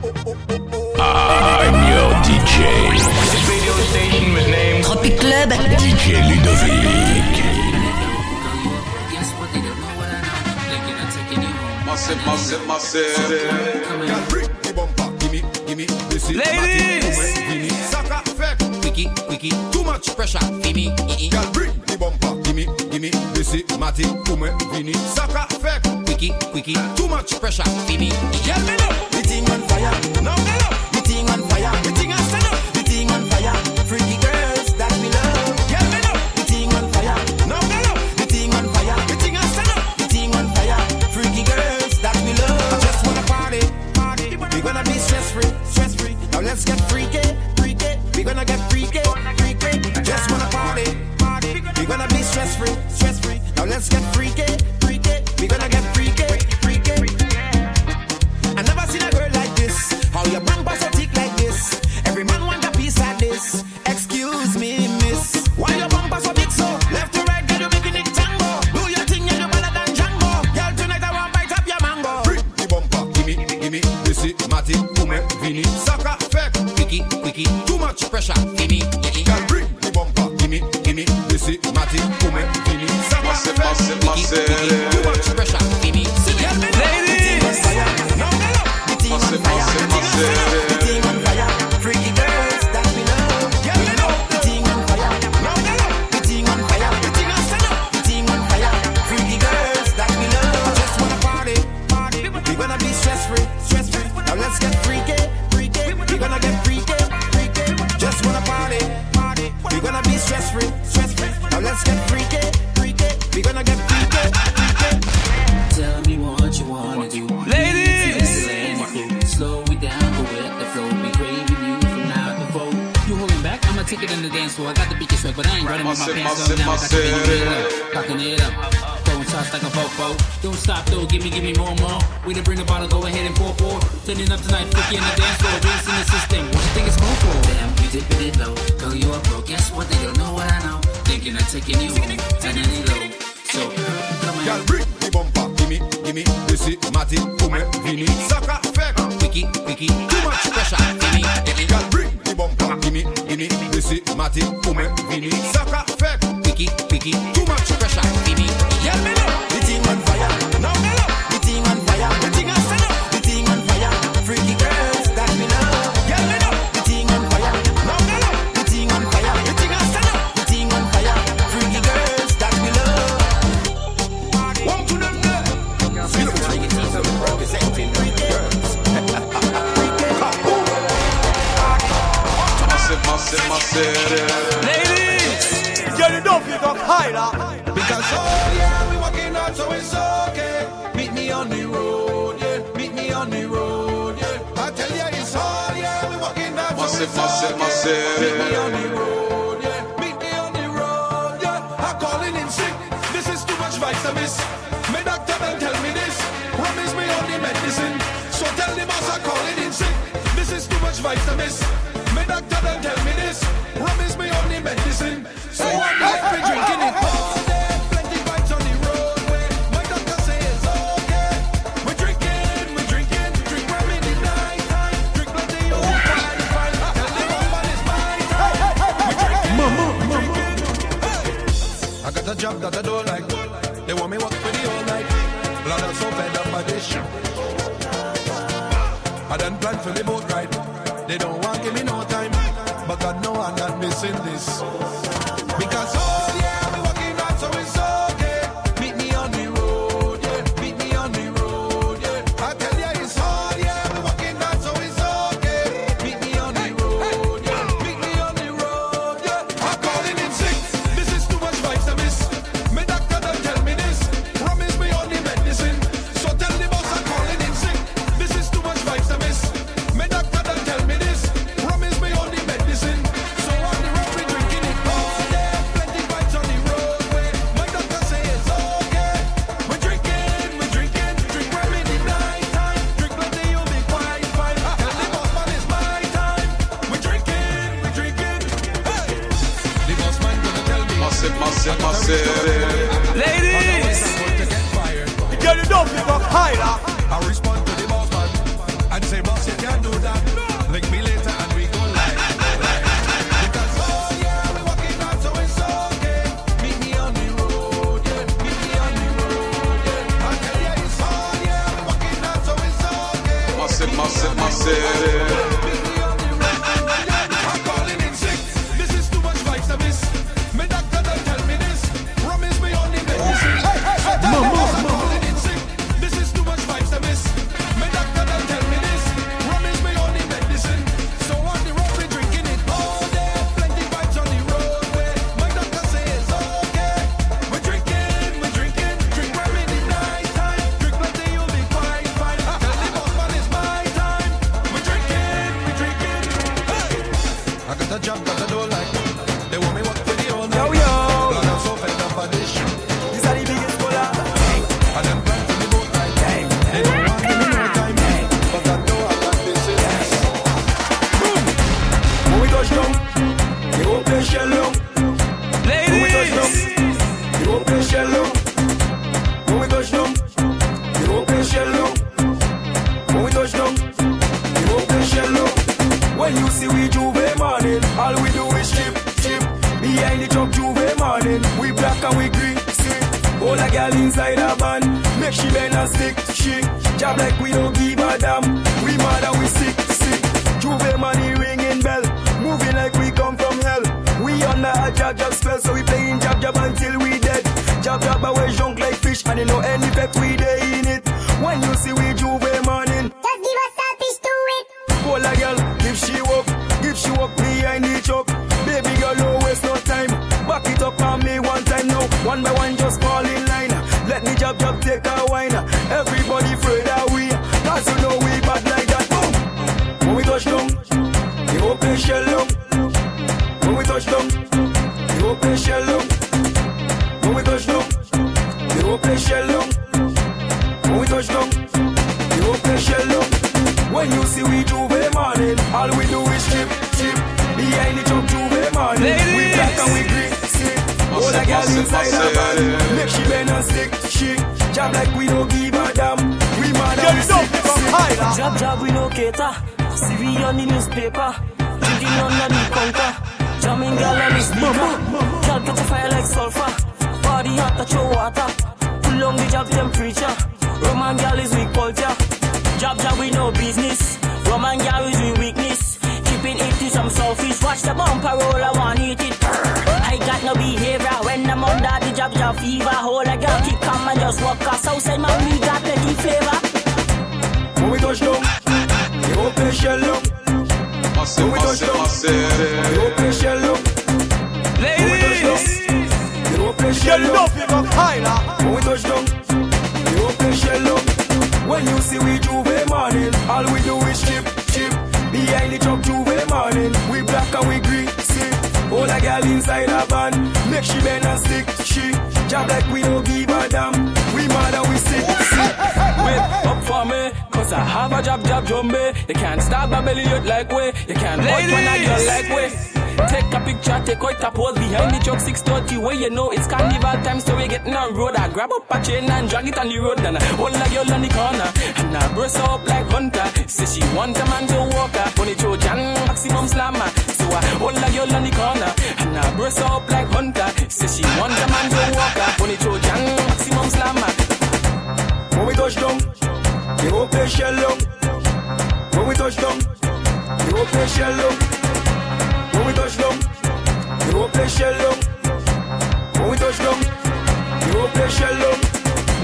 I'm your DJ. This radio station was named Tropic Club. DJ Ludovick. Massive, massive, massive. Girl, bring the bumper, gimme, gimme, this is Ladies! Sucker, effect, quickie, quickie, too much pressure, gimme, Girl, bring the bumper, gimme, this is Matty, come, vini, sucker, effect, quickie, quickie, too much pressure, gimme, Girl, me the thing on fire, now me fire, the thing on stand up, the thing on fire, freaky girls that me love, Girl, me know, the thing on fire, now me thing on fire, the thing on stand up, the thing on fire, freaky girls that me love. I just wanna party, party. We gonna be stress free, stress free. Now let's get freaky, freaky. We gonna get freaky, freaky. Just wanna party, party. We gonna be stress free, let's get freaky, freaky. We gonna get freaky, freaky. I never seen a girl like this. How your bumper so thick like this? Every man want a piece of this. Excuse me, miss. Why your bumper so big so? Left to right, girl, you making it tango. Do your thing, yeah, you better than Django. Girl, tonight I want bite up your mango. Bring the bumper, gimme, gimme. This is Matty, come, Vini. Sucker, fake, quickie, quickie. Too much pressure, gimme. Back? I'ma take it in the dance floor. I got the beat swag, but I ain't running with my Massive, pants massive, up. Now I got the beat massive. real up. Cocking it up. Throwing shots like a fofo. Don't stop though, give me, give me more, more. We done bring the bottle, go ahead and pour, pour. Turning up tonight, freaky in the dance floor. Drinks in the system. What you think it's going for? Damn, you dipping it low. Girl, you up, bro. Guess what? They don't know what I know. Thinking of taking you home. Turning it low. So, come on. gimme, gimme, desi, mati, fume, vini. Saka fek, wiki, wiki, too much pressure, vini Girl, bring the bumper, gimme, gimme, desi, mati, fume, vini. Saka fek, wiki, wiki, too much pressure, vini Yel me nou, the thing on fire. Massive, massive, massive. Meet me on the road, yeah. Meet me on the road, yeah. I'm calling in sick. This is too much vitamins. My doctor don't tell me this. Promise me on the medicine. So tell the boss I'm calling in sick. This is too much vitamins. My doctor don't tell me this. Promise me on the medicine. So I'm drinking it job that I don't like. They want me work for the whole night. Blood I'm so fed up by this shit. I done planned for the boat ride. They don't want give me no time, but God know I'm not missing this. Girl, you and we green, see. All a girl inside a van, make she bend and stick, she. Job like we don't give a damn. We mad and we sick, sick. Juve money ringing bell, moving like we come from hell. We under a jab jab spell, so we playing jab jab until we dead. Jab jab away junk like fish, and you know any effect we day in Job job we no cater. We on the newspaper. Drinking under the counter. Jamming girl on the speaker. Girl catch a fire like sulfur. Body hot touch your water. Pull on the job temperature. Roman girl is weak culture. Job job we no business. Roman girl is we weakness. Keeping it to some selfish. Watch the bumper roll, I want eat it. I got no behavior when I'm under the job job fever. Hold a girl, keep calm and just walk us outside. Man, we got plenty flavor. Shell long. Massive, we massive, massive. down, the open shell Get long. up, big up higher. When we touch down, open shell long. When you see we J'ouvert morning, all we do is chip, chip. Behind the truck J'ouvert morning, we black and we green. All a girl inside a van, make she bend and stick, she. Job like we don't give a damn. Cause I have a job, job, jumbe. You can't stop my belly out like way. You can't hold when I girl like way. Take a picture, take out a pose behind the truck 630 where you know it's carnival time, so we getting on road. I grab up a chain and drag it on the road, and I hold a girl on the corner, and I burst her up like hunter. Say she want a man to walk her, on Trojan maximum slammer. So I hold a girl on the corner, and I burst her up like hunter. Say she want a man to walk her, on Trojan maximum slammer. When we touch down, the open shell long. When we touch down, the open shell long. When we touch down, the open shell long. When we touch down, the open shell long.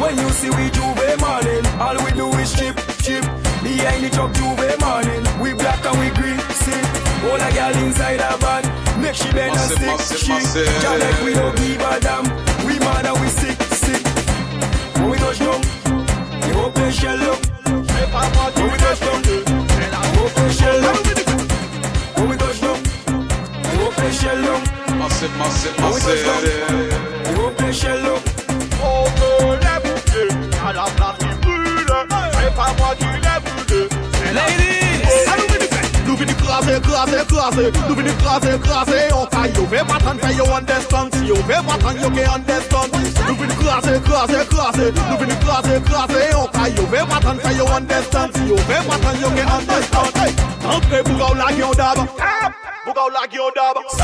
When you see we J'ouvert morning, all we do is chip, chip. Behind the truck J'ouvert morning, we black and we green, see. All a girl inside a van, make she bend and stick, she. Just like we don't give a damn. We mad and we sick, sick. When we touch down, the shell long. When we touch down, the open shell long. When we touch down, the open shell long. Massive, massive, When we touch down, massive. the open shell long. On me les boucles, à la place qui brûle. C'est pas moi qui les brûle. c'est la- Ladies! Ah, nous venons faire- Nous venons craser, craser, craser. Nous venons craser, craser. On caille, on fait pas tant faire, you understand. Si on fait pas tant, you can understand. Nous venons craser, craser, craser. Nous venons craser, craser. Fais pas attendre, fais yo understand. Yo, fais pas attendre, yo, que understand. Entrez, bouga ou la guion d'ab. Ah! Bouga ou la guion d'ab.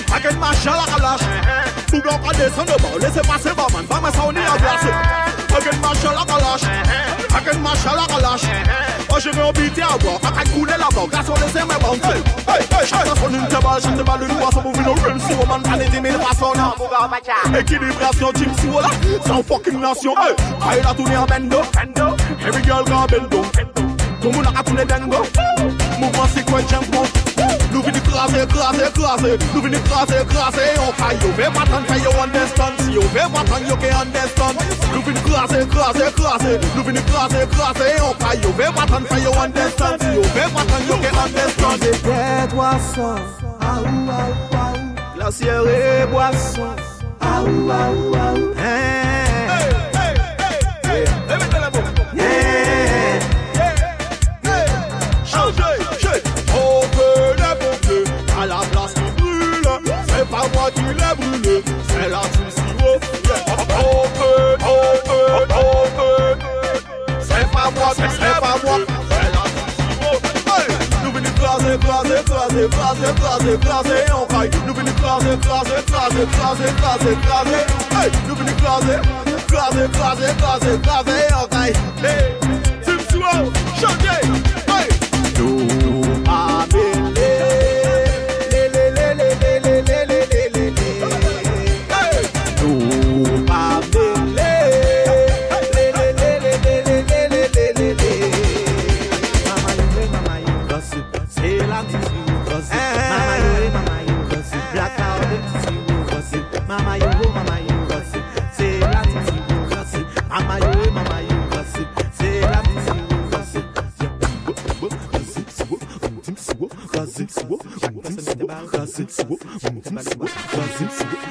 Avec ma chaleur à lâche Sous blanc à descendre bas Laissez passer bas man Pas ma saouni à glace Avec ma chaleur à lâche Avec ma chaleur à lâche Oh je vais embêter à boire Avec couler la bas Grâce au dessert mais bon Hey hey. Hey Chacun son une tabale Chante balle une boisson Pour vino rim si woman Allez des mille façons. Équilibration Jim si voilà. Sans fucking nation. Hey Aïe la tournée en bendo. Every girl got bendo. Tout le monde a tourné dingo Mouvement c'est quoi jump Nou vini krasè, krasè, krasè Nou vini krasè, krasè yon kay Yo ve patan kay yo understand Si yo ve patan yo ke understand Nou vini krasè, krasè, krasè Nou vini krasè, krasè yon kay Yo ve patan kay yo understand Si yo ve patan yo ke understand Se kè doasan Aou, aou, aou Glacier e boasan Aou, aou, aou Hey, hey, hey, hey écrasé, écrasé, écrasé, écrasé, on raille. Nous venons écraser, écraser, écraser, écraser, écraser, écraser. Hey, nous venons écraser, écraser, écraser, écraser, écraser, on raille. Hey, Tim Swell, Showcase. Vas-y, vas-y.